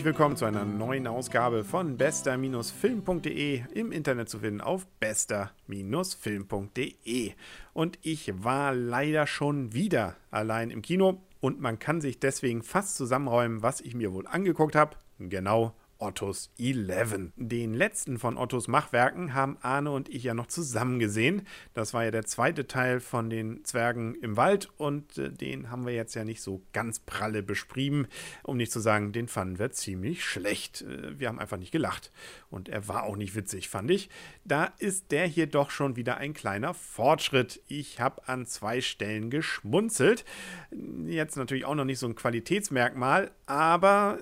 herzlich willkommen zu einer neuen Ausgabe von bester-film.de im Internet zu finden auf bester-film.de. Und ich war leider schon wieder allein im Kino und man kann sich deswegen fast zusammenräumen, was ich mir wohl angeguckt habe. Genau Ottos 11. Den letzten von Ottos Machwerken haben Arne und ich ja noch zusammen gesehen. Das war ja der zweite Teil von den Zwergen im Wald und äh, den haben wir jetzt ja nicht so ganz pralle beschrieben. Um nicht zu sagen, den fanden wir ziemlich schlecht. Äh, wir haben einfach nicht gelacht. Und er war auch nicht witzig, fand ich. Da ist der hier doch schon wieder ein kleiner Fortschritt. Ich habe an zwei Stellen geschmunzelt. Jetzt natürlich auch noch nicht so ein Qualitätsmerkmal, aber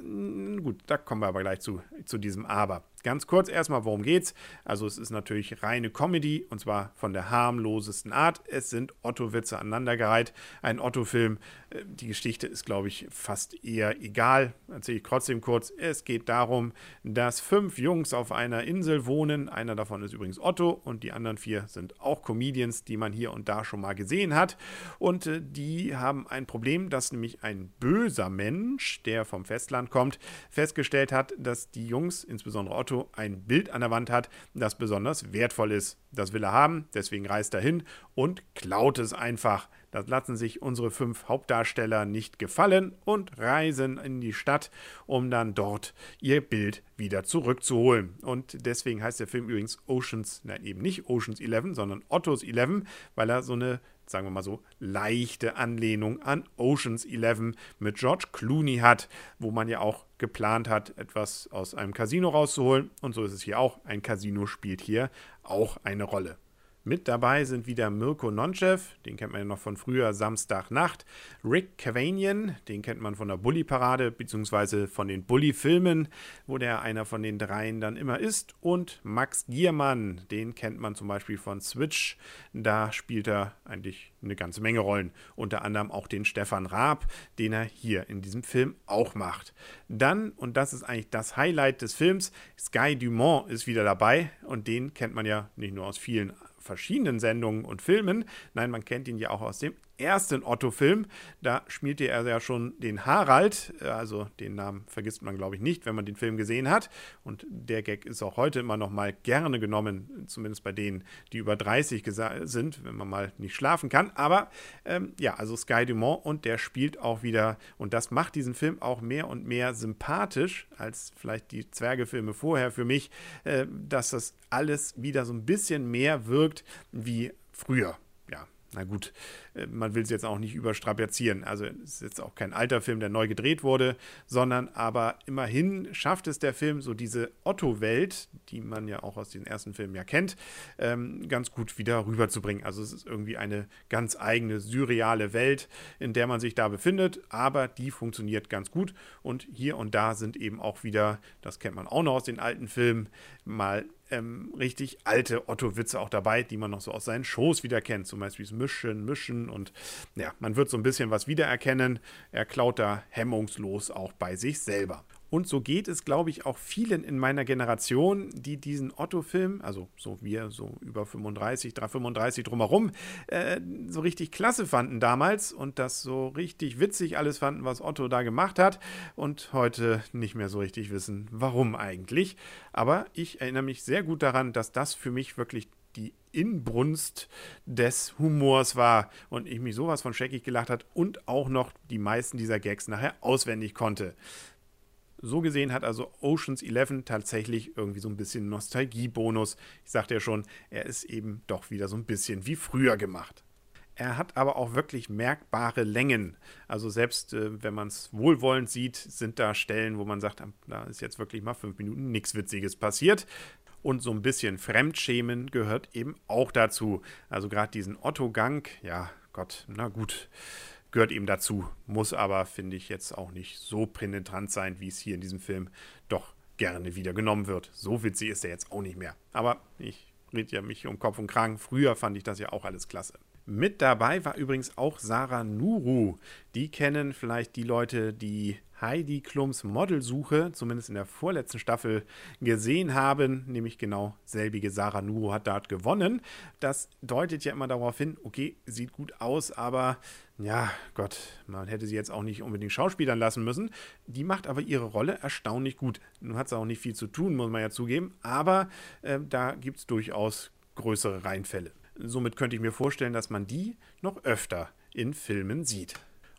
gut, da kommen wir aber gleich zu zu, diesem Aber. Ganz kurz erstmal, worum geht's? Also es ist natürlich reine Comedy und zwar von der harmlosesten Art. Es sind Otto-Witze aneinandergereiht. Ein Otto-Film. Äh, die Geschichte ist, glaube ich, fast eher egal. Erzähle ich trotzdem kurz. Es geht darum, dass fünf Jungs auf einer Insel wohnen. Einer davon ist übrigens Otto und die anderen vier sind auch Comedians, die man hier und da schon mal gesehen hat. Und äh, die haben ein Problem, dass nämlich ein böser Mensch, der vom Festland kommt, festgestellt hat, dass die Jungs, insbesondere Otto, Ein Bild an der Wand hat, das besonders wertvoll ist. Das will er haben, deswegen reist er hin und klaut es einfach. Das lassen sich unsere fünf Hauptdarsteller nicht gefallen und reisen in die Stadt, um dann dort ihr Bild wieder zurückzuholen. Und deswegen heißt der Film übrigens Oceans, nein, eben nicht Oceans 11, sondern Ottos 11, weil er so eine sagen wir mal so, leichte Anlehnung an Oceans 11 mit George Clooney hat, wo man ja auch geplant hat, etwas aus einem Casino rauszuholen. Und so ist es hier auch. Ein Casino spielt hier auch eine Rolle. Mit dabei sind wieder Mirko Nonchev, den kennt man ja noch von früher Samstagnacht, Rick Cavanian, den kennt man von der Bully-Parade bzw. von den Bully-Filmen, wo der einer von den dreien dann immer ist, und Max Giermann, den kennt man zum Beispiel von Switch, da spielt er eigentlich eine ganze Menge Rollen, unter anderem auch den Stefan Raab, den er hier in diesem Film auch macht. Dann, und das ist eigentlich das Highlight des Films, Sky Dumont ist wieder dabei und den kennt man ja nicht nur aus vielen verschiedenen Sendungen und Filmen. Nein, man kennt ihn ja auch aus dem ersten Otto-Film. Da spielte er ja schon den Harald, also den Namen vergisst man, glaube ich, nicht, wenn man den Film gesehen hat. Und der Gag ist auch heute immer noch mal gerne genommen, zumindest bei denen, die über 30 sind, wenn man mal nicht schlafen kann. Aber ähm, ja, also Sky Dumont und der spielt auch wieder, und das macht diesen Film auch mehr und mehr sympathisch als vielleicht die Zwergefilme vorher für mich, äh, dass das alles wieder so ein bisschen mehr wirkt wie früher na gut, äh, man will es jetzt auch nicht überstrapazieren. Also es ist jetzt auch kein alter Film, der neu gedreht wurde, sondern aber immerhin schafft es der Film, so diese Otto-Welt, die man ja auch aus den ersten Filmen ja kennt, ähm, ganz gut wieder rüberzubringen. Also es ist irgendwie eine ganz eigene, surreale Welt, in der man sich da befindet, aber die funktioniert ganz gut. Und hier und da sind eben auch wieder, das kennt man auch noch aus den alten Filmen, mal ähm, richtig alte Otto-Witze auch dabei, die man noch so aus seinen Shows wieder kennt. Zum Beispiel das Mischen, Mischen und ja, man wird so ein bisschen was wiedererkennen. Er klaut da hemmungslos auch bei sich selber. Und so geht es, glaube ich, auch vielen in meiner Generation, die diesen Otto-Film, also so wir, so über 35, 335 drumherum, äh, so richtig klasse fanden damals und das so richtig witzig alles fanden, was Otto da gemacht hat und heute nicht mehr so richtig wissen, warum eigentlich. Aber ich erinnere mich sehr gut daran, dass das für mich wirklich die Inbrunst des Humors war und ich mich sowas von scheckig gelacht hat und auch noch die meisten dieser Gags nachher auswendig konnte. So gesehen hat also Oceans 11 tatsächlich irgendwie so ein bisschen Nostalgiebonus. Ich sagte ja schon, er ist eben doch wieder so ein bisschen wie früher gemacht. Er hat aber auch wirklich merkbare Längen. Also selbst äh, wenn man es wohlwollend sieht, sind da Stellen, wo man sagt, da ist jetzt wirklich mal fünf Minuten nichts Witziges passiert. Und so ein bisschen Fremdschämen gehört eben auch dazu. Also gerade diesen Otto-Gang, ja Gott, na gut gehört eben dazu. Muss aber, finde ich, jetzt auch nicht so penetrant sein, wie es hier in diesem Film doch gerne wieder genommen wird. So witzig ist er jetzt auch nicht mehr. Aber ich rede ja mich um Kopf und Kragen. Früher fand ich das ja auch alles klasse. Mit dabei war übrigens auch Sarah Nuru. Die kennen vielleicht die Leute, die Heidi Klums Modelsuche, zumindest in der vorletzten Staffel, gesehen haben. Nämlich genau selbige Sarah Nuru hat dort gewonnen. Das deutet ja immer darauf hin, okay, sieht gut aus, aber ja, Gott, man hätte sie jetzt auch nicht unbedingt schauspielern lassen müssen. Die macht aber ihre Rolle erstaunlich gut. Nun hat sie auch nicht viel zu tun, muss man ja zugeben, aber äh, da gibt es durchaus größere Reinfälle. Somit könnte ich mir vorstellen, dass man die noch öfter in Filmen sieht.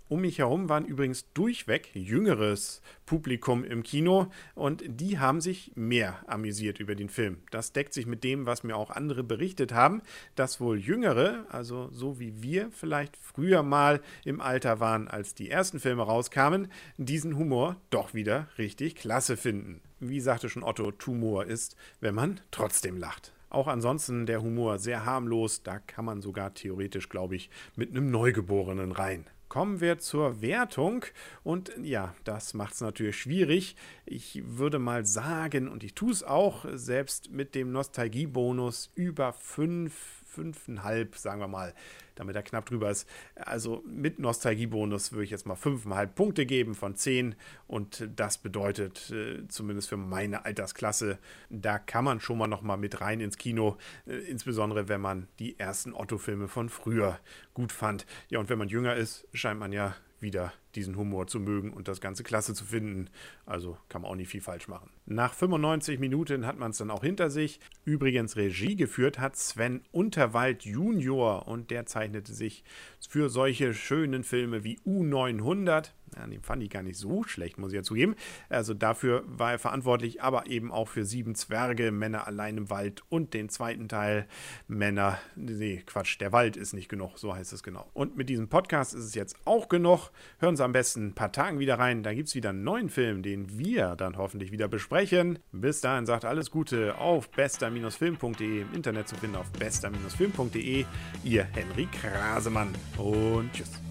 Um mich herum waren übrigens durchweg jüngeres Publikum im Kino und die haben sich mehr amüsiert über den Film. Das deckt sich mit dem, was mir auch andere berichtet haben, dass wohl Jüngere, also so wie wir vielleicht früher mal im Alter waren, als die ersten Filme rauskamen, diesen Humor doch wieder richtig klasse finden. Wie sagte schon Otto, Tumor ist, wenn man trotzdem lacht. Auch ansonsten der Humor sehr harmlos, da kann man sogar theoretisch, glaube ich, mit einem Neugeborenen rein. Kommen wir zur Wertung und ja, das macht es natürlich schwierig. Ich würde mal sagen, und ich tue es auch, selbst mit dem Nostalgiebonus über 5 5,5, sagen wir mal, damit er knapp drüber ist. Also mit Nostalgiebonus würde ich jetzt mal 5,5 Punkte geben von 10 und das bedeutet, äh, zumindest für meine Altersklasse, da kann man schon mal noch mal mit rein ins Kino, äh, insbesondere wenn man die ersten Otto-Filme von früher gut fand. Ja, und wenn man jünger ist, scheint man ja wieder diesen Humor zu mögen und das Ganze klasse zu finden. Also kann man auch nicht viel falsch machen. Nach 95 Minuten hat man es dann auch hinter sich. Übrigens Regie geführt hat Sven Unterwald Junior und der zeichnete sich für solche schönen Filme wie U900. Ja, den fand ich gar nicht so schlecht, muss ich ja zugeben. Also dafür war er verantwortlich, aber eben auch für Sieben Zwerge, Männer allein im Wald und den zweiten Teil Männer. Nee, Quatsch, der Wald ist nicht genug, so heißt es genau. Und mit diesem Podcast ist es jetzt auch genug. Hören Sie am besten ein paar Tagen wieder rein. Da gibt es wieder einen neuen Film, den wir dann hoffentlich wieder besprechen. Bis dahin sagt alles Gute auf bester-film.de im Internet zu finden auf bester-film.de. Ihr Henry Krasemann und tschüss.